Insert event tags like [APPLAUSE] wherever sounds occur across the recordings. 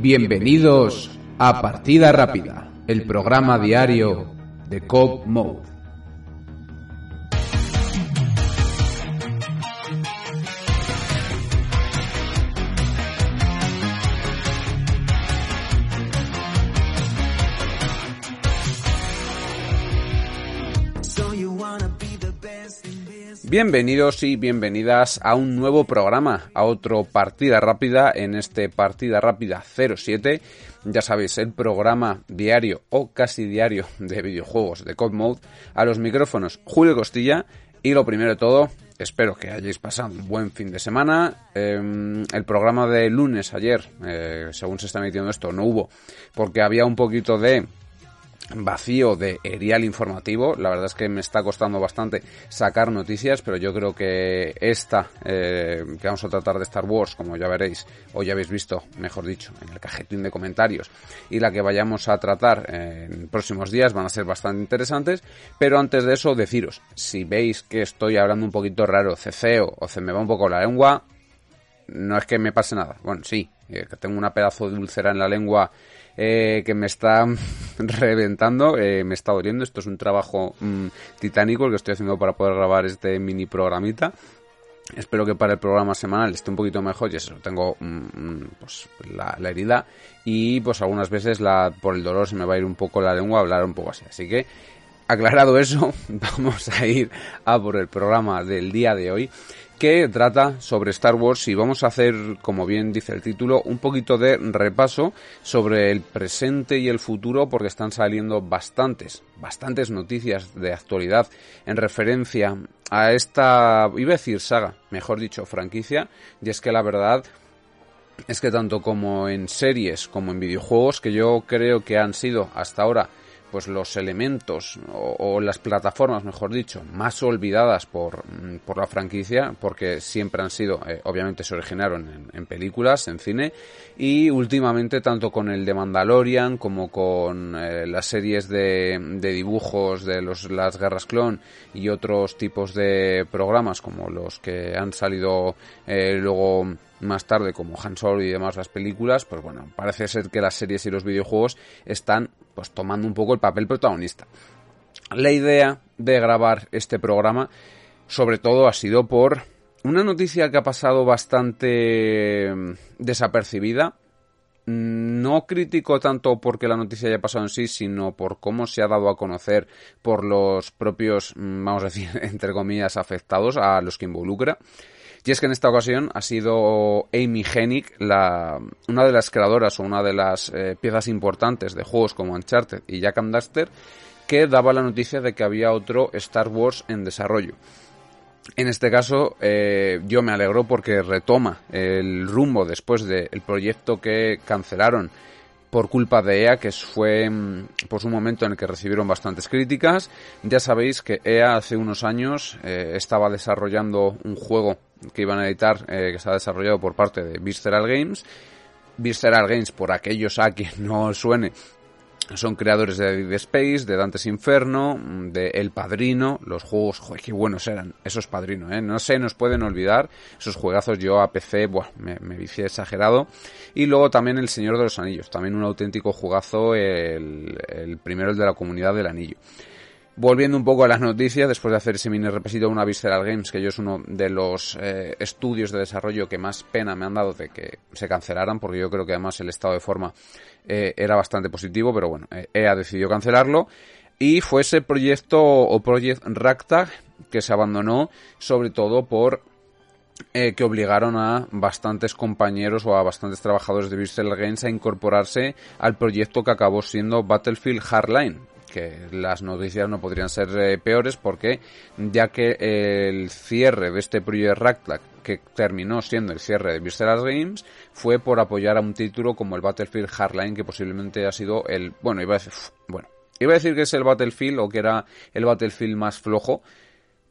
Bienvenidos a Partida Rápida, el programa diario de Cobb Mode. Bienvenidos y bienvenidas a un nuevo programa, a otro Partida Rápida en este Partida Rápida 07. Ya sabéis, el programa diario o casi diario de videojuegos de Code Mode. A los micrófonos Julio Costilla y lo primero de todo, espero que hayáis pasado un buen fin de semana. Em, el programa de lunes ayer, eh, según se está emitiendo esto, no hubo porque había un poquito de vacío de erial informativo. La verdad es que me está costando bastante sacar noticias, pero yo creo que esta eh, que vamos a tratar de Star Wars, como ya veréis, o ya habéis visto, mejor dicho, en el cajetín de comentarios, y la que vayamos a tratar en próximos días van a ser bastante interesantes. Pero antes de eso, deciros, si veis que estoy hablando un poquito raro, ceceo o se me va un poco la lengua, no es que me pase nada. Bueno, sí, eh, que tengo una pedazo de úlcera en la lengua eh, que me está [LAUGHS] reventando, eh, me está doliendo. Esto es un trabajo mm, titánico el que estoy haciendo para poder grabar este mini programita. Espero que para el programa semanal esté un poquito mejor y eso, tengo mm, mm, pues, la, herida y pues algunas veces la, por el dolor se me va a ir un poco la lengua a hablar un poco así. Así que aclarado eso, [LAUGHS] vamos a ir a por el programa del día de hoy que trata sobre Star Wars y vamos a hacer, como bien dice el título, un poquito de repaso sobre el presente y el futuro porque están saliendo bastantes, bastantes noticias de actualidad en referencia a esta, iba a decir saga, mejor dicho, franquicia, y es que la verdad es que tanto como en series como en videojuegos, que yo creo que han sido hasta ahora pues los elementos o, las plataformas, mejor dicho, más olvidadas por, mm, por la franquicia, porque siempre han sido, eh, obviamente se originaron en, películas, en cine, y últimamente tanto con el de Mandalorian como con eh, las series de, de, dibujos de los, las guerras clon y otros tipos de programas como los que han salido eh, luego más tarde como Han Solo y demás las películas, pues bueno, parece ser que las series y los videojuegos están pues tomando un poco el papel protagonista. La idea de grabar este programa sobre todo ha sido por una noticia que ha pasado bastante mm, desapercibida. No critico tanto porque la noticia haya pasado en sí, sino por cómo se ha dado a conocer por los propios, mm, vamos a decir, [LAUGHS] entre comillas, afectados a los que involucra. Y es que en esta ocasión ha sido Amy Hennig, la, una de las creadoras o una de las eh, piezas importantes de juegos como Uncharted y Jack and Duster, que daba la noticia de que había otro Star Wars en desarrollo. En este caso, eh, yo me alegro porque retoma el rumbo después del proyecto que cancelaron por culpa de EA, que fue mm, pues un momento en el que recibieron bastantes críticas. Ya sabéis que EA hace unos años eh, estaba desarrollando un juego que iban a editar, eh, que ha desarrollado por parte de Visceral Games. Visceral Games, por aquellos a quien [LAUGHS] no suene, son creadores de Dead Space, de Dante's Inferno, de El Padrino, los juegos, joder, qué buenos eran, esos Padrino, ¿eh? No se nos pueden olvidar, esos juegazos yo a PC, buah, me, me vicié exagerado. Y luego también El Señor de los Anillos, también un auténtico jugazo, el, el primero, el de la Comunidad del Anillo. Volviendo un poco a las noticias, después de hacer ese mini repesito de una Visceral Games, que yo es uno de los eh, estudios de desarrollo que más pena me han dado de que se cancelaran, porque yo creo que además el estado de forma eh, era bastante positivo, pero bueno, eh, EA decidió cancelarlo. Y fue ese proyecto o Project Ragtag que se abandonó sobre todo por que obligaron a bastantes compañeros o a bastantes trabajadores de Visceral Games a incorporarse al proyecto que acabó siendo Battlefield Hardline, que las noticias no podrían ser eh, peores porque ya que el cierre de este proyecto Racklack que terminó siendo el cierre de Visceral Games fue por apoyar a un título como el Battlefield Hardline que posiblemente ha sido el bueno iba a decir bueno iba a decir que es el Battlefield o que era el Battlefield más flojo.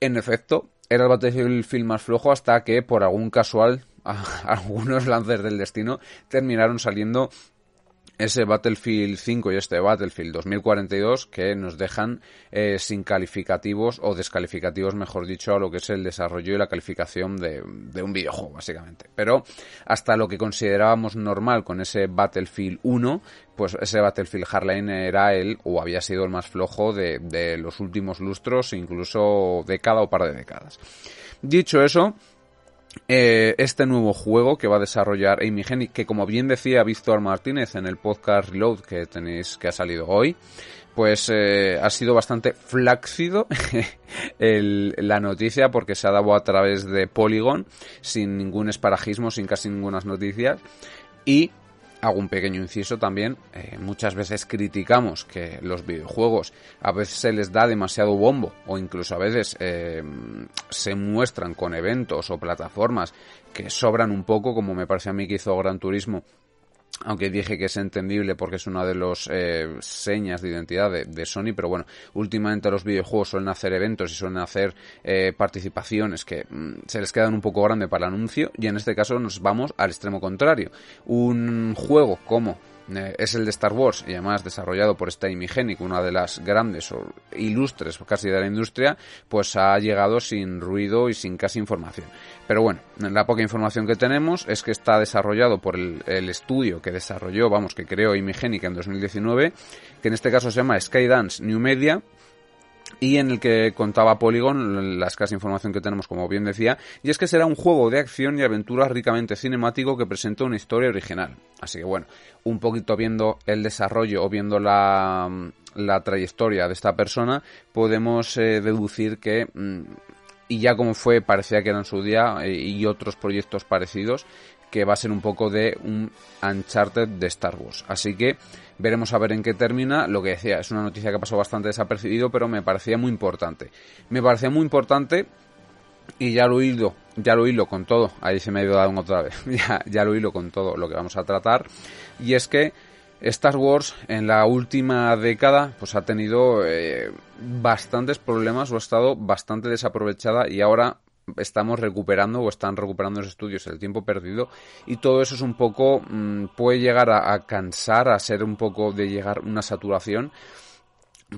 En efecto era el Battlefield más flojo hasta que por algún casual [LAUGHS] algunos lances del destino terminaron saliendo ese Battlefield 5 y este Battlefield 2042 que nos dejan eh, sin calificativos o descalificativos, mejor dicho, a lo que es el desarrollo y la calificación de, un videojuego, básicamente. Pero hasta lo que considerábamos normal con ese Battlefield 1, pues ese Battlefield Hardline era el, o había sido el más flojo de, de los últimos lustros, incluso década o par de décadas. Dicho eso, eh, este nuevo juego que va a desarrollar Amy Hennig, que como bien decía Víctor Martínez en el podcast Reload que tenéis que ha salido hoy, pues eh, ha sido bastante flácido [LAUGHS] la noticia porque se ha dado a través de Polygon sin ningún esparajismo, sin casi ninguna noticias y hago un pequeño inciso también. Eh, muchas veces criticamos que los videojuegos a veces se les da demasiado bombo o incluso a veces eh, se muestran con eventos o plataformas que sobran un poco, como me parece a mí que hizo Gran Turismo aunque dije que es entendible porque es una de las eh, señas de identidad de, Sony, pero bueno, últimamente los videojuegos suelen hacer eventos y suelen hacer eh, participaciones que mm, se les quedan un poco grande para el anuncio y en este caso nos vamos al extremo contrario. Un juego como eh, es el de Star Wars y además desarrollado por esta Genic, una de las grandes o ilustres casi de la industria, pues ha llegado sin ruido y sin casi información. Pero bueno, la poca información que tenemos es que está desarrollado por el, estudio que desarrolló, vamos, que creó Genic en 2019, que en este caso se llama Skydance New Media, y en el que contaba Polygon, la escasa información que tenemos, como bien decía, y es que será un juego de acción y aventura ricamente cinemático que presenta una historia original. Así que bueno, un poquito viendo el desarrollo o viendo la, la trayectoria de esta persona, podemos eh, deducir que, mm, y ya como fue, parecía que era en su día, eh, y otros proyectos parecidos, que va a ser un poco de un Uncharted de Star Wars. Así que Veremos a ver en qué termina. Lo que decía, es una noticia que pasó bastante desapercibido, pero me parecía muy importante. Me parecía muy importante y ya lo hilo, ya lo hilo con todo. Ahí se me ha ido dar otra vez. [LAUGHS] ya, ya lo hilo con todo lo que vamos a tratar. Y es que Star Wars en la última década pues ha tenido eh, bastantes problemas o ha estado bastante desaprovechada y ahora estamos recuperando o están recuperando los estudios el tiempo perdido y todo eso es un poco mm, puede llegar a, cansar a ser un poco de llegar una saturación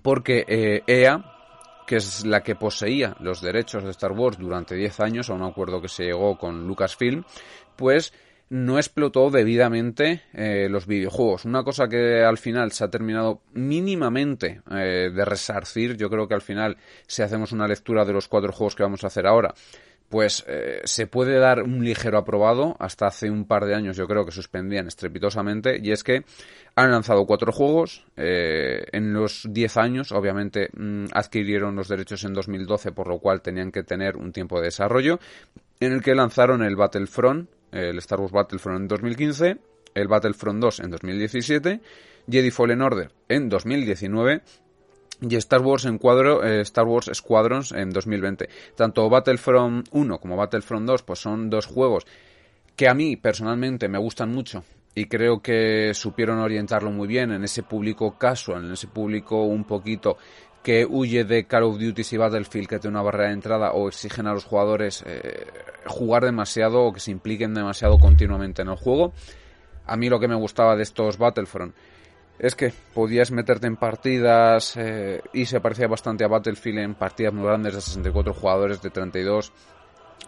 porque EA eh, e que es la que poseía los derechos de Star Wars durante 10 años a un acuerdo que se llegó con Lucasfilm pues no explotó debidamente eh, los videojuegos. Una cosa que al final se ha terminado mínimamente eh, de resarcir, yo creo que al final, si hacemos una lectura de los cuatro juegos que vamos a hacer ahora, pues eh, se puede dar un ligero aprobado. Hasta hace un par de años yo creo que suspendían estrepitosamente. Y es que han lanzado cuatro juegos. en los diez años, obviamente, mm, adquirieron los derechos en 2012, por lo cual tenían que tener un tiempo de desarrollo. En el que lanzaron el Battlefront, el Star Wars Battlefront en 2015, el Battlefront 2 en 2017, Jedi Fallen Order en 2019 y Star Wars en cuadro, eh, Star Wars Squadrons en 2020. Tanto Battlefront 1 como Battlefront 2 pues son dos juegos que a mí personalmente me gustan mucho y creo que supieron orientarlo muy bien en ese público casual, en ese público un poquito que huye de Call of Duty y Battlefield que tiene una barrera de entrada o exigen a los jugadores eh, jugar demasiado o que se impliquen demasiado continuamente en el juego. A mí lo que me gustaba de estos Battlefront es que podías meterte en partidas eh, y se parecía bastante a Battlefield en partidas muy grandes de 64 jugadores, de 32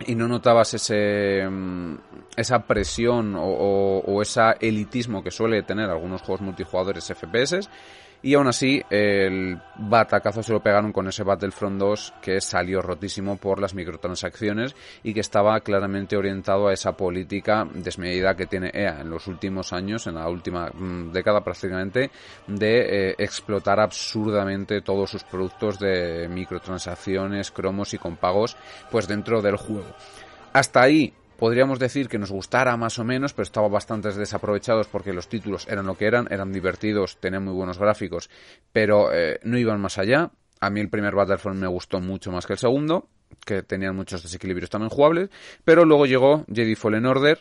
y no notabas ese mm, esa presión o, o, o ese elitismo que suele tener algunos juegos multijugadores FPS y aún así, el batacazo se lo pegaron con ese Battlefront 2 que salió rotísimo por las microtransacciones y que estaba claramente orientado a esa política desmedida que tiene EA en los últimos años, en la última mm, década prácticamente, de eh, explotar absurdamente todos sus productos de microtransacciones, cromos y con pagos, pues dentro del juego. Hasta ahí podríamos decir que nos gustara más o menos, pero estaba bastante desaprovechados porque los títulos eran lo que eran, eran divertidos, tenían muy buenos gráficos, pero eh, no iban más allá. A mí el primer Battlefront me gustó mucho más que el segundo, que tenían muchos desequilibrios también jugables, pero luego llegó Jedi Fallen Order,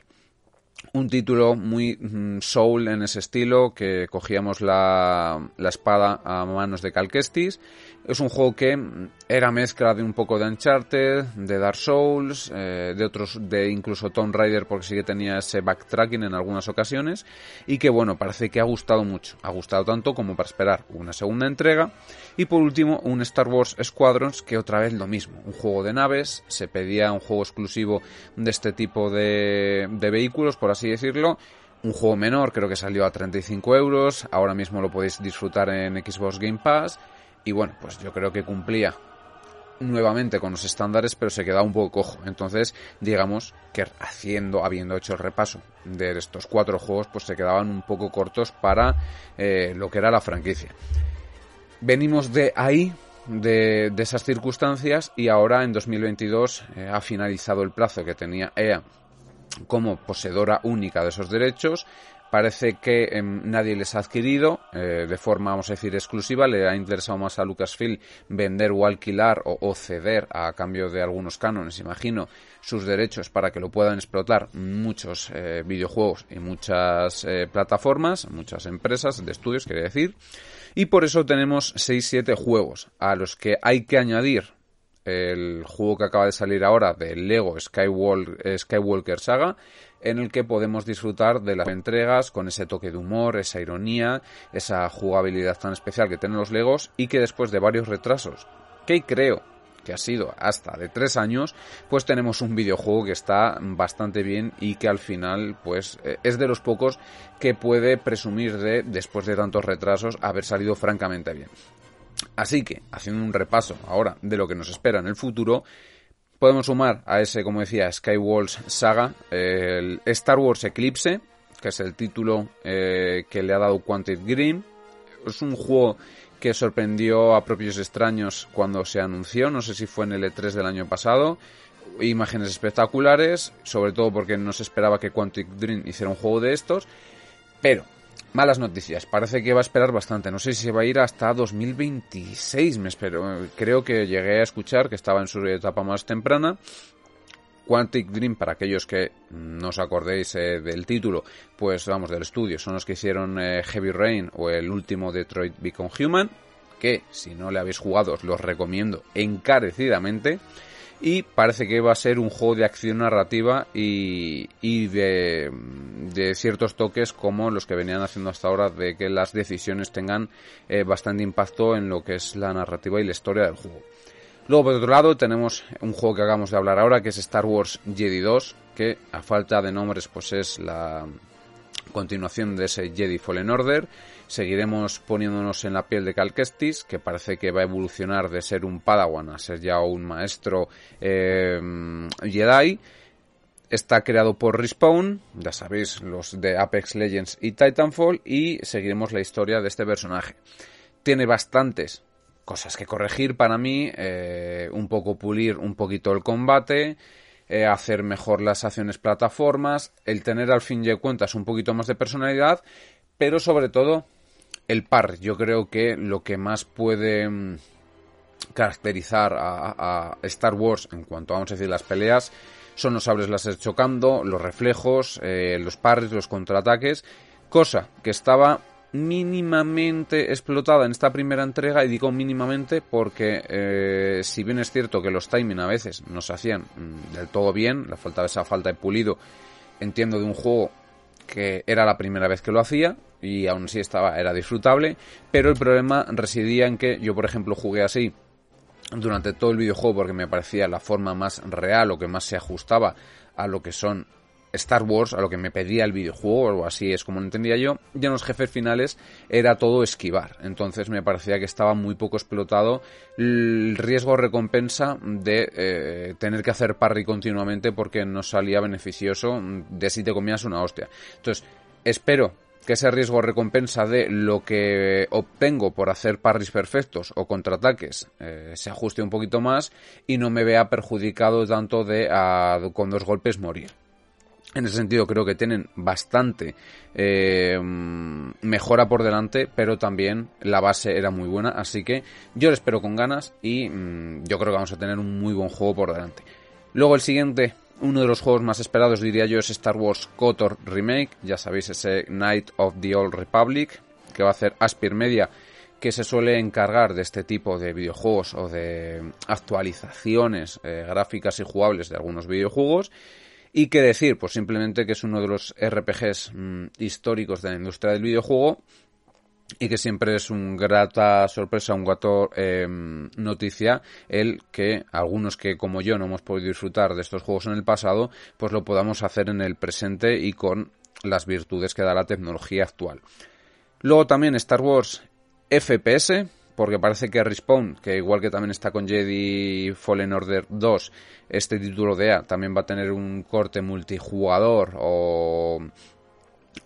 un título muy mm, soul en ese estilo, que cogíamos la, la espada a manos de Calquestis es un juego que era mezcla de un poco de Uncharted, de Dark Souls, eh, de otros, de incluso Tomb Raider porque sí que tenía ese backtracking en algunas ocasiones y que bueno, parece que ha gustado mucho, ha gustado tanto como para esperar una segunda entrega. Y por último un Star Wars Squadrons que otra vez lo mismo, un juego de naves, se pedía un juego exclusivo de este tipo de, de vehículos así decirlo un juego menor, creo que salió a 35 euros, ahora mismo lo podéis disfrutar en Xbox Game Pass y bueno, pues yo creo que cumplía nuevamente con los estándares, pero se quedaba un poco cojo. Entonces, digamos que haciendo, habiendo hecho el repaso de estos cuatro juegos, pues se quedaban un poco cortos para eh, lo que era la franquicia. Venimos de ahí, de, esas circunstancias, y ahora en 2022 eh, ha finalizado el plazo que tenía EA como poseedora única de esos derechos Parece que em, nadie les ha adquirido eh, de forma, vamos a decir, exclusiva. Le ha interesado más a Lucasfilm vender o alquilar o, ceder a cambio de algunos cánones, imagino, sus derechos para que lo puedan explotar muchos eh, videojuegos y muchas eh, plataformas, muchas empresas de estudios, quería decir. Y por eso tenemos 6-7 juegos a los que hay que añadir el juego que acaba de salir ahora de Lego Skywalker Saga en el que podemos disfrutar de las entregas con ese toque de humor, esa ironía, esa jugabilidad tan especial que tienen los Legos y que después de varios retrasos, que creo que ha sido hasta de tres años, pues tenemos un videojuego que está bastante bien y que al final, pues, eh, es de los pocos que puede presumir de, después de tantos retrasos, haber salido francamente bien. Así que, haciendo un repaso ahora de lo que nos espera en el futuro, Podemos sumar a ese, como decía, Skywars Saga, el Star Wars Eclipse, que es el título eh, que le ha dado Quantic Green. Es un juego que sorprendió a propios extraños cuando se anunció, no sé si fue en el E3 del año pasado. Imágenes espectaculares, sobre todo porque no se esperaba que Quantic Dream hiciera un juego de estos. Pero Malas noticias, parece que va a esperar bastante. No sé si se va a ir hasta 2026, me espero. Creo que llegué a escuchar que estaba en su etapa más temprana. Quantic Dream, para aquellos que no os acordéis eh, del título, pues vamos, del estudio, son los que hicieron eh, Heavy Rain o el último Detroit Become Human, que si no le habéis jugado os los recomiendo encarecidamente y parece que va a ser un juego de acción narrativa y, y de, ciertos toques como los que venían haciendo hasta ahora de que las decisiones tengan eh, bastante impacto en lo que es la narrativa y la historia del juego. Luego, por otro lado, tenemos un juego que acabamos de hablar ahora, que es Star Wars Jedi 2, que a falta de nombres, pues es la continuación de ese Jedi Fallen Order Seguiremos poniéndonos en la piel de Cal que parece que va a evolucionar de ser un Padawan a ser ya un maestro eh, Jedi. Está creado por Respawn, ya sabéis, los de Apex Legends y Titanfall, y seguiremos la historia de este personaje. Tiene bastantes cosas que corregir para mí, eh, un poco pulir un poquito el combate, eh, hacer mejor las acciones plataformas, el tener al fin y al cuentas un poquito más de personalidad, pero sobre todo el par. Yo creo que lo que más puede mm, caracterizar a, Star Wars en cuanto vamos a decir, las peleas son los sables láser chocando, los reflejos, eh, los pares, los contraataques, cosa que estaba mínimamente explotada en esta primera entrega y digo mínimamente porque eh, si bien es cierto que los timing a veces no se hacían mm, del todo bien, la falta de esa falta de pulido entiendo de un juego que era la primera vez que lo hacía y aún así estaba, era disfrutable, pero el problema residía en que yo, por ejemplo, jugué así durante todo el videojuego porque me parecía la forma más real o que más se ajustaba a lo que son Star Wars, a lo que me pedía el videojuego, o así es como entendía yo, y en los jefes finales era todo esquivar. Entonces me parecía que estaba muy poco explotado el riesgo-recompensa de eh, tener que hacer parry continuamente porque no salía beneficioso de si te comías una hostia. Entonces, espero que ese riesgo recompensa de lo que obtengo por hacer parries perfectos o contraataques eh, se ajuste un poquito más y no me vea perjudicado tanto de con dos golpes morir. En ese sentido creo que tienen bastante eh, mejora por delante, pero también la base era muy buena, así que yo lo espero con ganas y mm, yo creo que vamos a tener un muy buen juego por delante. Luego el siguiente uno de los juegos más esperados, diría yo, es Star Wars KOTOR Remake. Ya sabéis, ese Night of the Old Republic, que va a hacer Aspir Media, que se suele encargar de este tipo de videojuegos o de actualizaciones eh, gráficas y jugables de algunos videojuegos. Y qué decir, pues simplemente que es uno de los RPGs mm, históricos de la industria del videojuego y que siempre es un grata sorpresa, un gato em, noticia el que algunos que como yo no hemos podido disfrutar de estos juegos en el pasado, pues lo podamos hacer en el presente y con las virtudes que da la tecnología actual. Luego también Star Wars FPS, porque parece que Respawn, que igual que también está con Jedi Fallen Order 2, este título de A también va a tener un corte multijugador o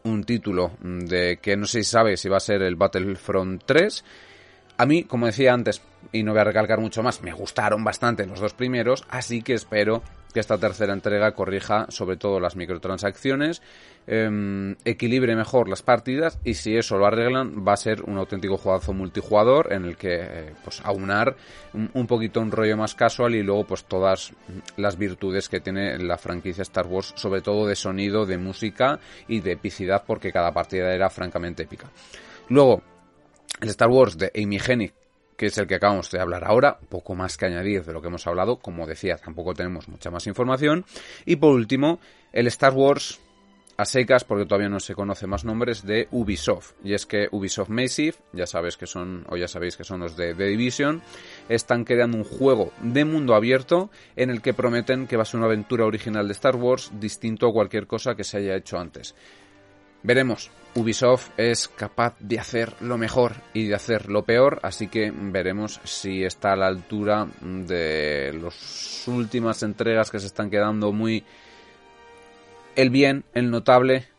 un título de que no se sabe si va a ser el Battlefront 3. A mí, como decía antes, y no voy a recalcar mucho más, me gustaron bastante los dos primeros, así que espero que esta tercera entrega corrija sobre todo las microtransacciones, em, equilibre mejor las partidas y si eso lo arreglan va a ser un auténtico jugazo multijugador en el que eh, pues aunar un, poquito un rollo más casual y luego pues todas las virtudes que tiene la franquicia Star Wars, sobre todo de sonido, de música y de epicidad porque cada partida era francamente épica. Luego, el Star Wars de Amy Hennig que es el que acabamos de hablar ahora, poco más que añadir de lo que hemos hablado, como decía, tampoco tenemos mucha más información. Y por último, el Star Wars a secas, porque todavía no se conoce más nombres, de Ubisoft. Y es que Ubisoft Massive, ya sabes que son, o ya sabéis que son los de The Division, están creando un juego de mundo abierto en el que prometen que va a ser una aventura original de Star Wars distinto a cualquier cosa que se haya hecho antes. Veremos. Ubisoft es capaz de hacer lo mejor y de hacer lo peor, así que veremos si está a la altura de las últimas entregas que se están quedando muy el bien, el notable,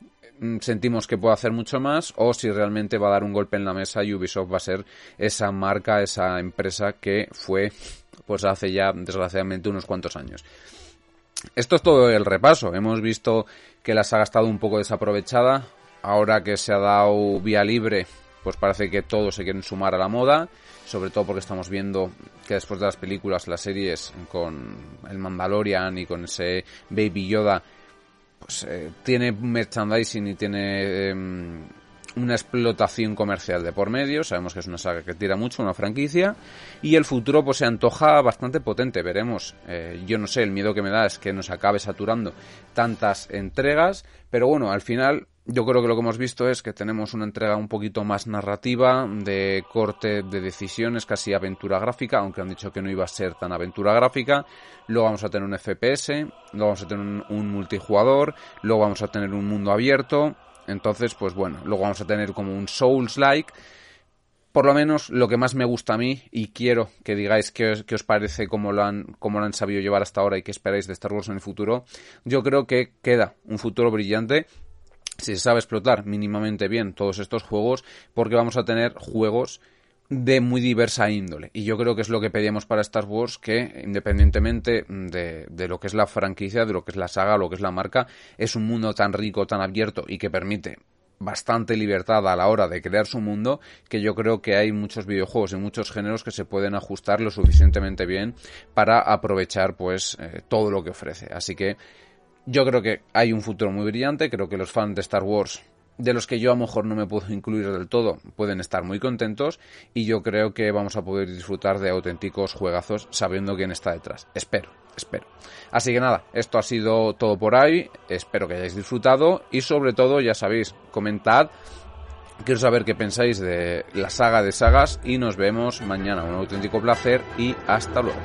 sentimos que puede hacer mucho más o si realmente va a dar un golpe en la mesa y Ubisoft va a ser esa marca, esa empresa que fue pues hace ya desgraciadamente unos cuantos años. Esto es todo el repaso. Hemos visto que la saga ha estado un poco desaprovechada. Ahora que se ha dado vía libre, pues parece que todos se quieren sumar a la moda. Sobre todo porque estamos viendo que después de las películas, las series con el Mandalorian y con ese Baby Yoda, pues eh, tiene merchandising y tiene em, una explotación comercial de por medio. Sabemos que es una saga que tira mucho, una franquicia. Y el futuro pues se antoja bastante potente, veremos. Eh, yo no sé, el miedo que me da es que nos acabe saturando tantas entregas. Pero bueno, al final yo creo que lo que hemos visto es que tenemos una entrega un poquito más narrativa, de corte de decisiones, casi aventura gráfica, aunque han dicho que no iba a ser tan aventura gráfica. Luego vamos a tener un FPS, luego vamos a tener un, multijugador, luego vamos a tener un mundo abierto, entonces, pues bueno, luego vamos a tener como un Souls-like. Por lo menos lo que más me gusta a mí y quiero que digáis qué os, os parece cómo lo, han, cómo lo han sabido llevar hasta ahora y qué esperáis de Star Wars en el futuro, yo creo que queda un futuro brillante si se sabe explotar mínimamente bien todos estos juegos, porque vamos a tener juegos de muy diversa índole. Y yo creo que es lo que pedíamos para Star Wars, que independientemente de, de, lo que es la franquicia, de lo que es la saga, lo que es la marca, es un mundo tan rico, tan abierto y que permite bastante libertad a la hora de crear su mundo que yo creo que hay muchos videojuegos y muchos géneros que se pueden ajustar lo suficientemente bien para aprovechar pues eh, todo lo que ofrece así que yo creo que hay un futuro muy brillante creo que los fans de Star Wars de los que yo a lo mejor no me puedo incluir del todo, pueden estar muy contentos y yo creo que vamos a poder disfrutar de auténticos juegazos sabiendo quién está detrás. Espero, espero. Así que nada, esto ha sido todo por ahí, espero que hayáis disfrutado y sobre todo, ya sabéis, comentad. Quiero saber qué pensáis de la saga de sagas y nos vemos mañana. Un auténtico placer y hasta luego.